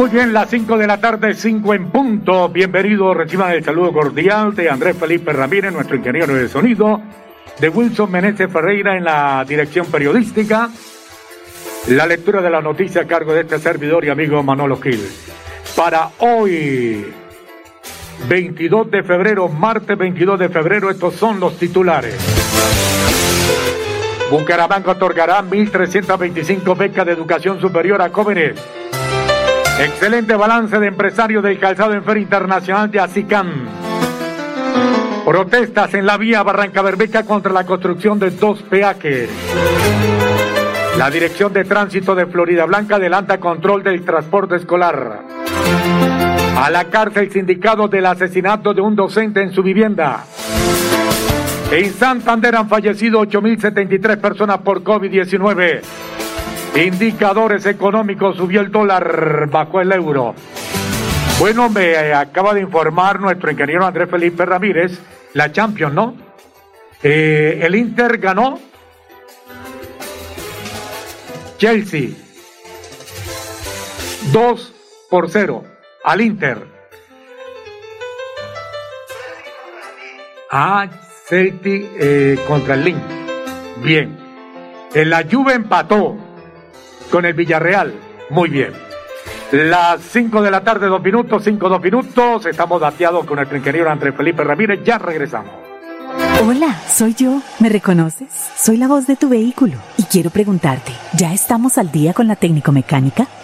Muy bien, las 5 de la tarde, 5 en punto. Bienvenidos, reciban el saludo cordial de Andrés Felipe Ramírez, nuestro ingeniero de sonido, de Wilson Meneses Ferreira en la dirección periodística. La lectura de la noticia a cargo de este servidor y amigo Manolo Gil. Para hoy, 22 de febrero, martes 22 de febrero, estos son los titulares. Bucaramanga otorgará 1.325 becas de educación superior a jóvenes. Excelente balance de empresarios del calzado en Feria Internacional de Acicán. Protestas en la vía Barranca Berbeca contra la construcción de dos peajes. La Dirección de Tránsito de Florida Blanca adelanta control del transporte escolar. A la cárcel sindicado del asesinato de un docente en su vivienda. En Santander han fallecido 8.073 personas por COVID-19. Indicadores económicos, subió el dólar, bajó el euro. Bueno, me acaba de informar nuestro ingeniero Andrés Felipe Ramírez, la Champions, ¿no? Eh, el Inter ganó. Chelsea. 2 por 0 al Inter. Ah, Celtic eh, contra el Link. Bien. En la Juve empató con el Villarreal. Muy bien. Las 5 de la tarde, dos minutos, 5, dos minutos. Estamos dateados con nuestro ingeniero Andrés Felipe Ramírez. Ya regresamos. Hola, soy yo. ¿Me reconoces? Soy la voz de tu vehículo y quiero preguntarte, ¿ya estamos al día con la técnico mecánica?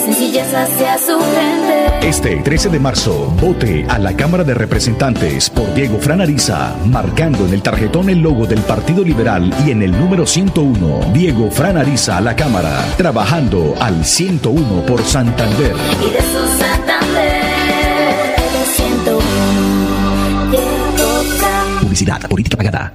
sencillez hacia su gente. Este 13 de marzo, vote a la Cámara de Representantes por Diego Franariza, marcando en el tarjetón el logo del Partido Liberal y en el número 101, Diego Franariza a la Cámara, trabajando al 101 por Santander. Y de su Santander, el 101, Diego Fran. Publicidad, política pagada.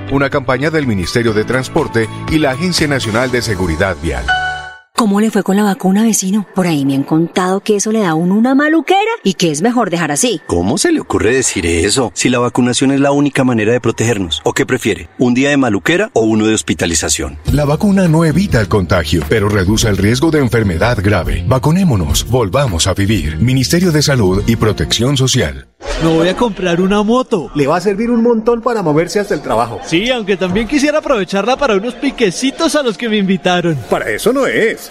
Una campaña del Ministerio de Transporte y la Agencia Nacional de Seguridad Vial. ¿Cómo le fue con la vacuna, vecino? Por ahí me han contado que eso le da a uno una maluquera y que es mejor dejar así. ¿Cómo se le ocurre decir eso? Si la vacunación es la única manera de protegernos. ¿O qué prefiere? ¿Un día de maluquera o uno de hospitalización? La vacuna no evita el contagio, pero reduce el riesgo de enfermedad grave. Vacunémonos, volvamos a vivir. Ministerio de Salud y Protección Social. Me voy a comprar una moto. Le va a servir un montón para moverse hasta el trabajo. Sí, aunque también quisiera aprovecharla para unos piquecitos a los que me invitaron. Para eso no es.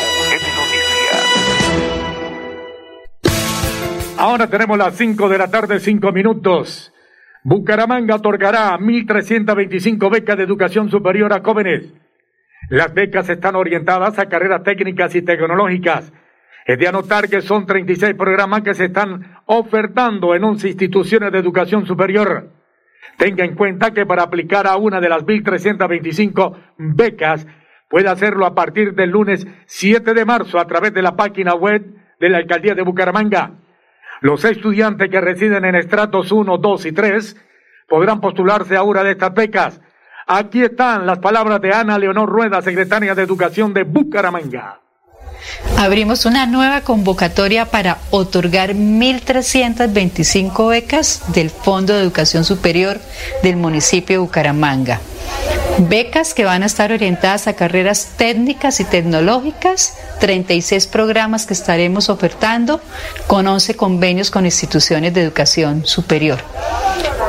Ahora tenemos las 5 de la tarde, 5 minutos. Bucaramanga otorgará 1.325 becas de educación superior a jóvenes. Las becas están orientadas a carreras técnicas y tecnológicas. Es de anotar que son 36 programas que se están ofertando en 11 instituciones de educación superior. Tenga en cuenta que para aplicar a una de las 1.325 becas puede hacerlo a partir del lunes 7 de marzo a través de la página web de la Alcaldía de Bucaramanga. Los estudiantes que residen en estratos 1, 2 y 3 podrán postularse a una de estas becas. Aquí están las palabras de Ana Leonor Rueda, secretaria de Educación de Bucaramanga. Abrimos una nueva convocatoria para otorgar 1.325 becas del Fondo de Educación Superior del municipio de Bucaramanga. Becas que van a estar orientadas a carreras técnicas y tecnológicas, 36 programas que estaremos ofertando con 11 convenios con instituciones de educación superior.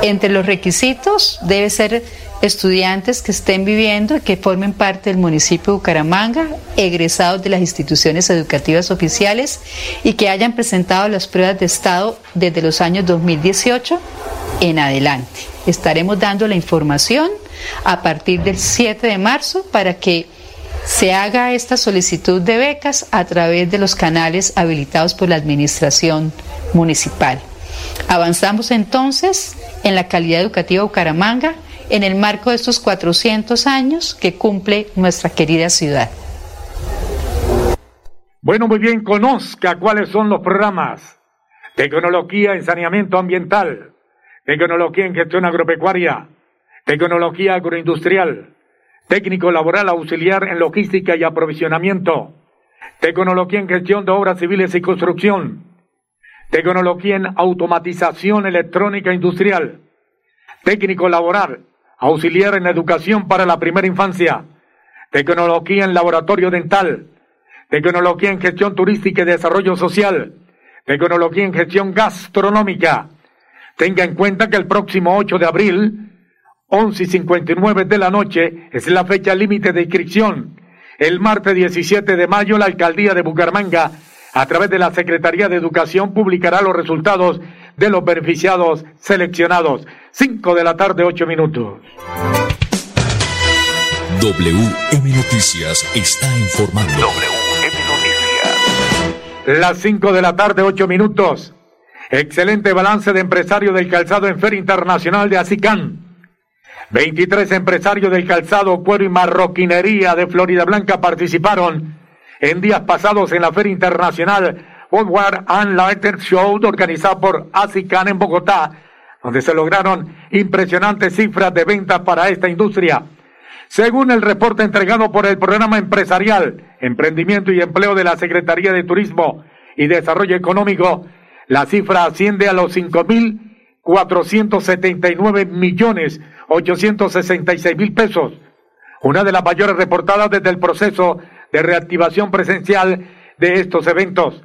Entre los requisitos debe ser estudiantes que estén viviendo y que formen parte del municipio de Bucaramanga, egresados de las instituciones educativas oficiales y que hayan presentado las pruebas de estado desde los años 2018 en adelante. Estaremos dando la información a partir del 7 de marzo para que se haga esta solicitud de becas a través de los canales habilitados por la Administración Municipal. Avanzamos entonces en la calidad educativa Bucaramanga en el marco de estos 400 años que cumple nuestra querida ciudad. Bueno, muy bien, conozca cuáles son los programas. Tecnología en saneamiento ambiental, tecnología en gestión agropecuaria, tecnología agroindustrial, técnico laboral auxiliar en logística y aprovisionamiento, tecnología en gestión de obras civiles y construcción, tecnología en automatización electrónica industrial, técnico laboral, auxiliar en educación para la primera infancia, tecnología en laboratorio dental, tecnología en gestión turística y desarrollo social, tecnología en gestión gastronómica. Tenga en cuenta que el próximo 8 de abril, 11 y 59 de la noche, es la fecha límite de inscripción. El martes 17 de mayo, la alcaldía de Bucaramanga, a través de la Secretaría de Educación, publicará los resultados de los beneficiados seleccionados. 5 de la tarde, 8 minutos. WM Noticias está informando. WM Noticias. Las 5 de la tarde, 8 minutos. Excelente balance de empresario del calzado en Feria Internacional de Acicán. 23 empresarios del calzado, cuero y marroquinería de Florida Blanca participaron en días pasados en la Feria Internacional Worldwide and Lighter Show organizada por ASICAN en Bogotá, donde se lograron impresionantes cifras de ventas para esta industria. Según el reporte entregado por el Programa Empresarial, Emprendimiento y Empleo de la Secretaría de Turismo y Desarrollo Económico, la cifra asciende a los 5.479 millones 866 mil pesos, una de las mayores reportadas desde el proceso de reactivación presencial de estos eventos.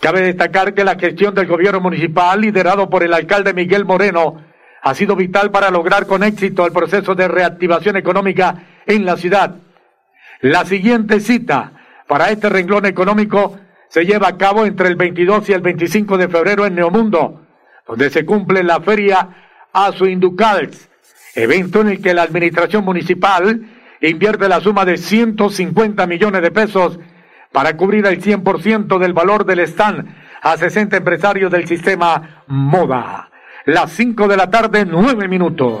Cabe destacar que la gestión del gobierno municipal, liderado por el alcalde Miguel Moreno, ha sido vital para lograr con éxito el proceso de reactivación económica en la ciudad. La siguiente cita para este renglón económico se lleva a cabo entre el 22 y el 25 de febrero en Neomundo, donde se cumple la feria Azuinducals, evento en el que la administración municipal invierte la suma de 150 millones de pesos para cubrir el 100% del valor del stand a 60 empresarios del sistema Moda. Las 5 de la tarde, 9 minutos.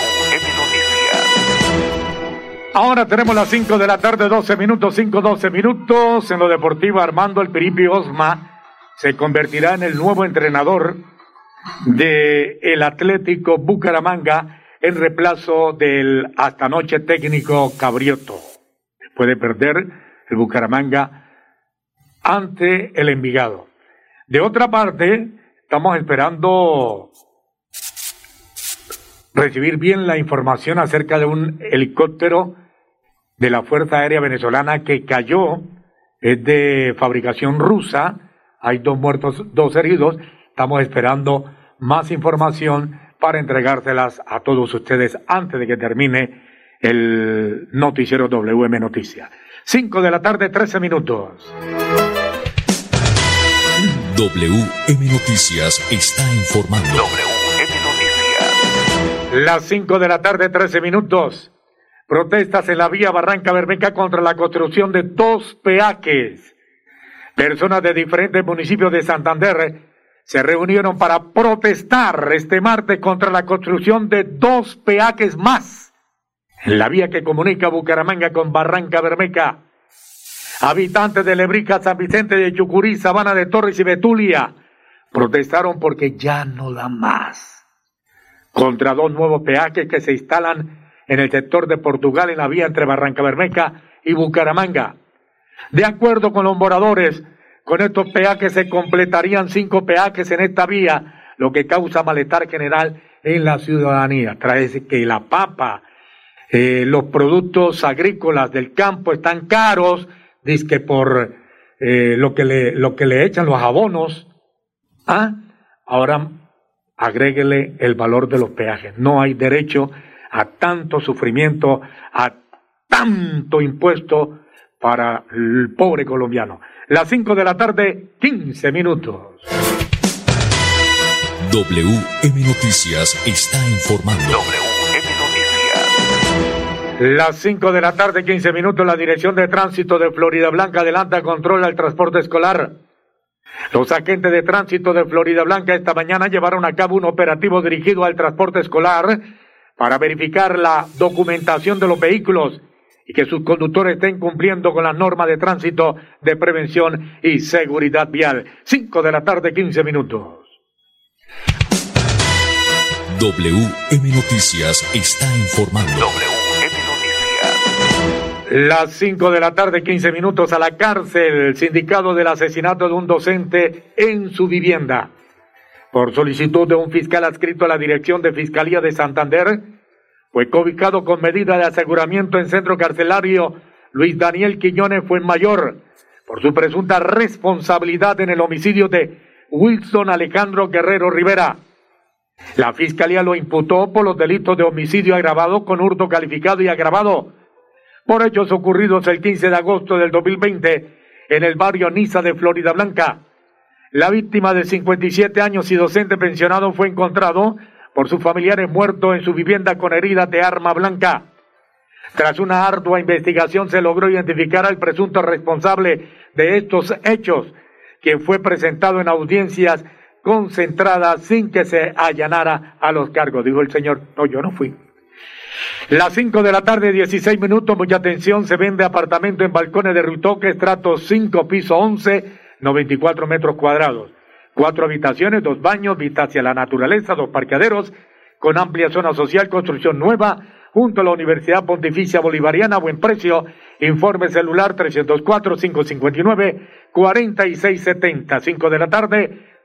Ahora tenemos las 5 de la tarde, 12 minutos, 5, 12 minutos. En lo deportivo, Armando El Piripi Osma se convertirá en el nuevo entrenador de Atlético Bucaramanga en reemplazo del hasta anoche técnico Cabrioto. Puede perder el Bucaramanga ante el Envigado. De otra parte, estamos esperando recibir bien la información acerca de un helicóptero de la Fuerza Aérea Venezolana que cayó, es de fabricación rusa, hay dos muertos, dos heridos, estamos esperando más información para entregárselas a todos ustedes antes de que termine el noticiero WM Noticias. 5 de la tarde, 13 minutos. WM Noticias está informando. Las 5 de la tarde, 13 minutos. Protestas en la vía Barranca Bermeja contra la construcción de dos peajes. Personas de diferentes municipios de Santander se reunieron para protestar este martes contra la construcción de dos peajes más en la vía que comunica Bucaramanga con Barranca Bermeja. Habitantes de Lebrica, San Vicente de Chucurí, Sabana de Torres y Betulia protestaron porque ya no da más contra dos nuevos peajes que se instalan en el sector de Portugal en la vía entre Barranca Bermeja y Bucaramanga. De acuerdo con los moradores, con estos peajes se completarían cinco peajes en esta vía, lo que causa malestar general en la ciudadanía. Trae que la papa, eh, los productos agrícolas del campo están caros, dice que por eh, lo, que le, lo que le echan los abonos. ¿Ah? Ahora agréguele el valor de los peajes. No hay derecho a tanto sufrimiento, a tanto impuesto para el pobre colombiano. Las 5 de la tarde, 15 minutos. WM Noticias está informando. Las 5 de la tarde, 15 minutos, la Dirección de Tránsito de Florida Blanca adelanta control al transporte escolar. Los agentes de tránsito de Florida Blanca esta mañana llevaron a cabo un operativo dirigido al transporte escolar para verificar la documentación de los vehículos y que sus conductores estén cumpliendo con las normas de tránsito de prevención y seguridad vial. 5 de la tarde, 15 minutos. WM Noticias está informando. Las 5 de la tarde, 15 minutos a la cárcel, sindicado del asesinato de un docente en su vivienda. Por solicitud de un fiscal adscrito a la Dirección de Fiscalía de Santander, fue cobijado con medida de aseguramiento en centro carcelario Luis Daniel Quiñones fue mayor por su presunta responsabilidad en el homicidio de Wilson Alejandro Guerrero Rivera. La fiscalía lo imputó por los delitos de homicidio agravado con hurto calificado y agravado por hechos ocurridos el 15 de agosto del 2020 en el barrio Niza de Florida Blanca. La víctima de 57 años y docente pensionado fue encontrado por sus familiares muertos en su vivienda con heridas de arma blanca. Tras una ardua investigación se logró identificar al presunto responsable de estos hechos, quien fue presentado en audiencias concentradas sin que se allanara a los cargos. Dijo el señor, no, yo no fui. Las 5 de la tarde, 16 minutos, mucha atención, se vende apartamento en balcones de Rutoque, estrato 5, piso 11, 94 metros cuadrados. Cuatro habitaciones, dos baños, vista hacia la naturaleza, dos parqueaderos, con amplia zona social, construcción nueva, junto a la Universidad Pontificia Bolivariana, buen precio. Informe celular 304-559-4670, 5 de la tarde,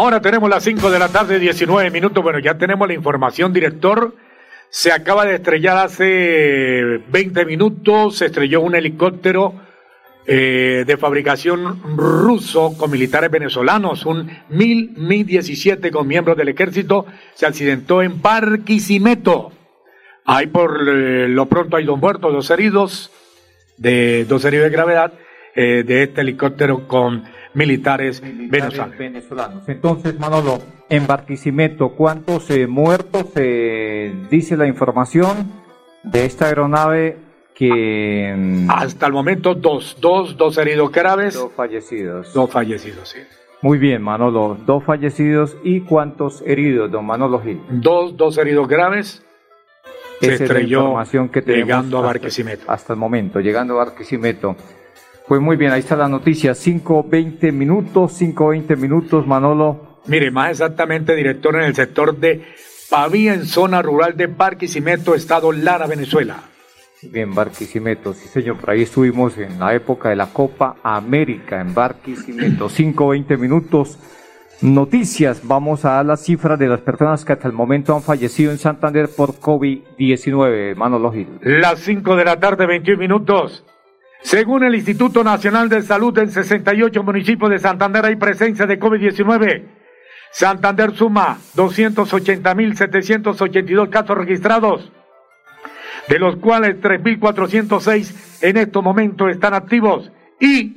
Ahora tenemos las 5 de la tarde, 19 minutos. Bueno, ya tenemos la información, director. Se acaba de estrellar hace 20 minutos, se estrelló un helicóptero eh, de fabricación ruso con militares venezolanos, un Mil Mi-17 con miembros del ejército, se accidentó en Barquisimeto. Hay por eh, lo pronto hay dos muertos, dos heridos, de dos heridos de gravedad eh, de este helicóptero con militares, venezolanos. venezolanos. Entonces, Manolo, en Barquisimeto, ¿cuántos eh, muertos eh, dice la información de esta aeronave que... mm, Hasta el momento dos, dos, dos heridos graves. Dos fallecidos. Dos fallecidos, sí. Muy bien, Manolo. Dos fallecidos y cuántos heridos, don Manolo Gil. Dos, dos heridos graves. Se Esa es la estrelló información que tenemos llegando a hasta- Barquisimeto. Hasta el momento, llegando a Barquisimeto. Pues muy bien, ahí está la noticia. 5.20 minutos, 5.20 minutos, Manolo. Mire, más exactamente, director en el sector de Pavía, en zona rural de Barquisimeto, estado Lara, Venezuela. Bien, Barquisimeto, sí señor, por ahí estuvimos en la época de la Copa América en Barquisimeto, 5.20 minutos. Noticias, vamos a dar las cifras de las personas que hasta el momento han fallecido en Santander por COVID-19, Manolo Gil. Las 5 de la tarde, 21 minutos. Según el Instituto Nacional de Salud, en 68 municipios de Santander hay presencia de COVID-19. Santander suma 280.782 casos registrados, de los cuales 3.406 en estos momentos están activos y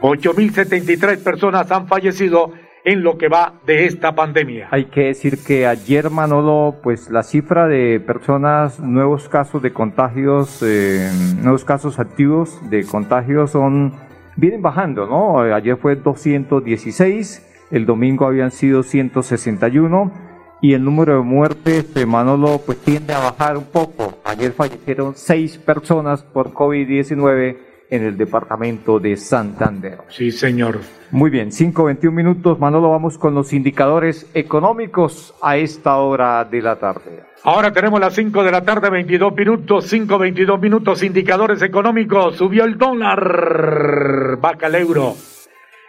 8.073 personas han fallecido en lo que va de esta pandemia. Hay que decir que ayer, Manolo, pues la cifra de personas, nuevos casos de contagios, eh, nuevos casos activos de contagios son, vienen bajando, ¿no? Ayer fue 216, el domingo habían sido 161 y el número de muertes de Manolo pues tiende a bajar un poco. Ayer fallecieron seis personas por COVID-19 en el departamento de Santander. Sí, señor. Muy bien, 5.21 minutos. Manolo, vamos con los indicadores económicos a esta hora de la tarde. Ahora tenemos las 5 de la tarde, 22 minutos, 5, 22 minutos, indicadores económicos. Subió el dólar, baja el euro.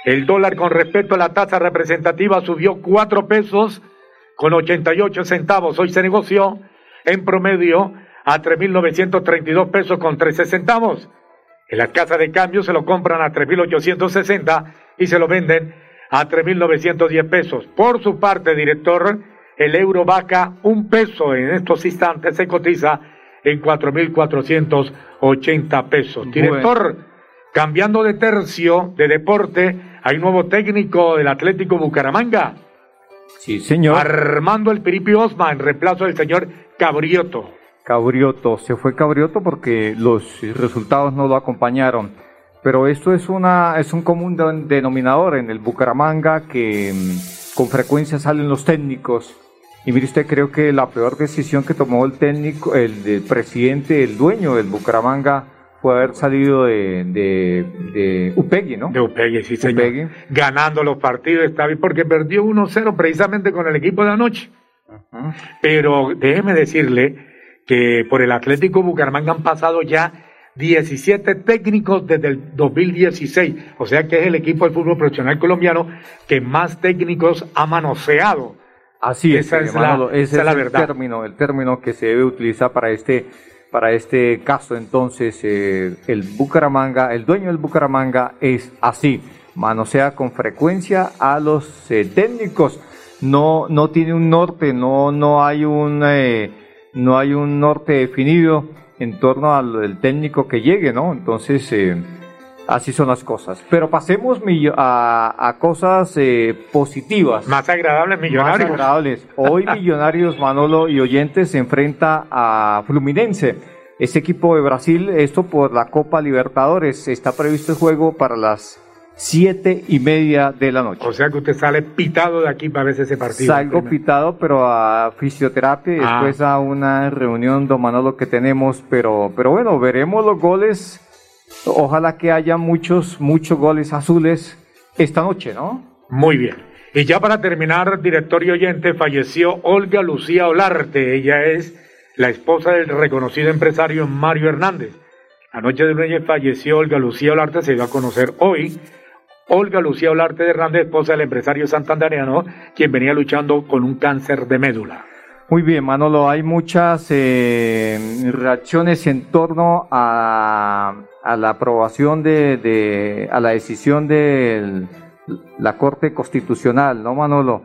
El dólar con respecto a la tasa representativa subió 4 pesos con 88 centavos. Hoy se negoció en promedio a 3.932 pesos con 13 centavos. En la casa de cambio se lo compran a 3.860 y se lo venden a 3.910 pesos. Por su parte, director, el euro baja un peso en estos instantes, se cotiza en 4.480 pesos. Director, cambiando de tercio de deporte, hay nuevo técnico del Atlético Bucaramanga. Sí, señor. Armando el Piripi Osma en reemplazo del señor Cabrioto. Cabrioto, se fue Cabrioto porque los resultados no lo acompañaron. Pero esto es, una, es un común de- denominador en el Bucaramanga que mm, con frecuencia salen los técnicos. Y mire usted, creo que la peor decisión que tomó el técnico, el, presidente, el dueño del Bucaramanga, fue haber salido de, de, de Upegui, ¿no? De Upegui, sí, señor. Upegui. Ganando los partidos, está bien, porque perdió 1-0 precisamente con el equipo de anoche. Pero déjeme decirle que por el Atlético Bucaramanga han pasado ya 17 técnicos desde el 2016, o sea que es el equipo del fútbol profesional colombiano que más técnicos ha manoseado. Así es, Esa es la- Manolo, ese esa es es la el verdad. término, el término que se debe utilizar para este, para este caso. Entonces, eh, el Bucaramanga, el dueño del Bucaramanga es así, manosea con frecuencia a los eh, técnicos. No, no tiene un norte, no, no hay un, eh, no hay un norte definido en torno al técnico que llegue, ¿no? Entonces, eh, así son las cosas. Pero pasemos a, a cosas eh, positivas. Más agradables, millonarios. Más agradables. Hoy Millonarios, Manolo y Oyentes se enfrenta a Fluminense. Este equipo de Brasil, esto por la Copa Libertadores, está previsto el juego para las siete y media de la noche. O sea que usted sale pitado de aquí para ver ese partido. Salgo pitado, pero a fisioterapia y Ah. después a una reunión, don Manolo, que tenemos. Pero, pero bueno, veremos los goles. Ojalá que haya muchos, muchos goles azules esta noche, ¿no? Muy bien. Y ya para terminar, director y oyente, falleció Olga Lucía Olarte. Ella es la esposa del reconocido empresario Mario Hernández. La noche de lunes falleció Olga Lucía Olarte, se dio a conocer hoy. Olga Lucía Olarte de Hernández, esposa del empresario santandereano, quien venía luchando con un cáncer de médula. Muy bien, Manolo, hay muchas eh, reacciones en torno a, a la aprobación de, de- a la decisión de la Corte Constitucional, ¿no, Manolo?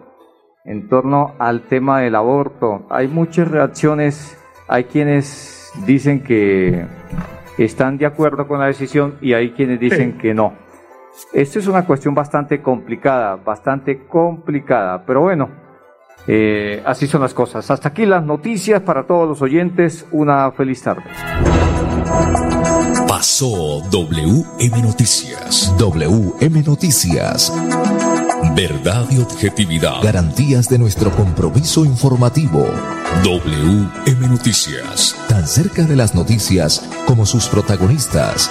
En torno al tema del aborto. Hay muchas reacciones hay quienes dicen que están de acuerdo con la decisión y hay quienes dicen que no. Esto es una cuestión bastante complicada, bastante complicada, pero bueno, eh, así son las cosas. Hasta aquí las noticias para todos los oyentes. Una feliz tarde. Pasó WM Noticias. WM Noticias. Verdad y objetividad. Garantías de nuestro compromiso informativo. WM Noticias. Tan cerca de las noticias como sus protagonistas.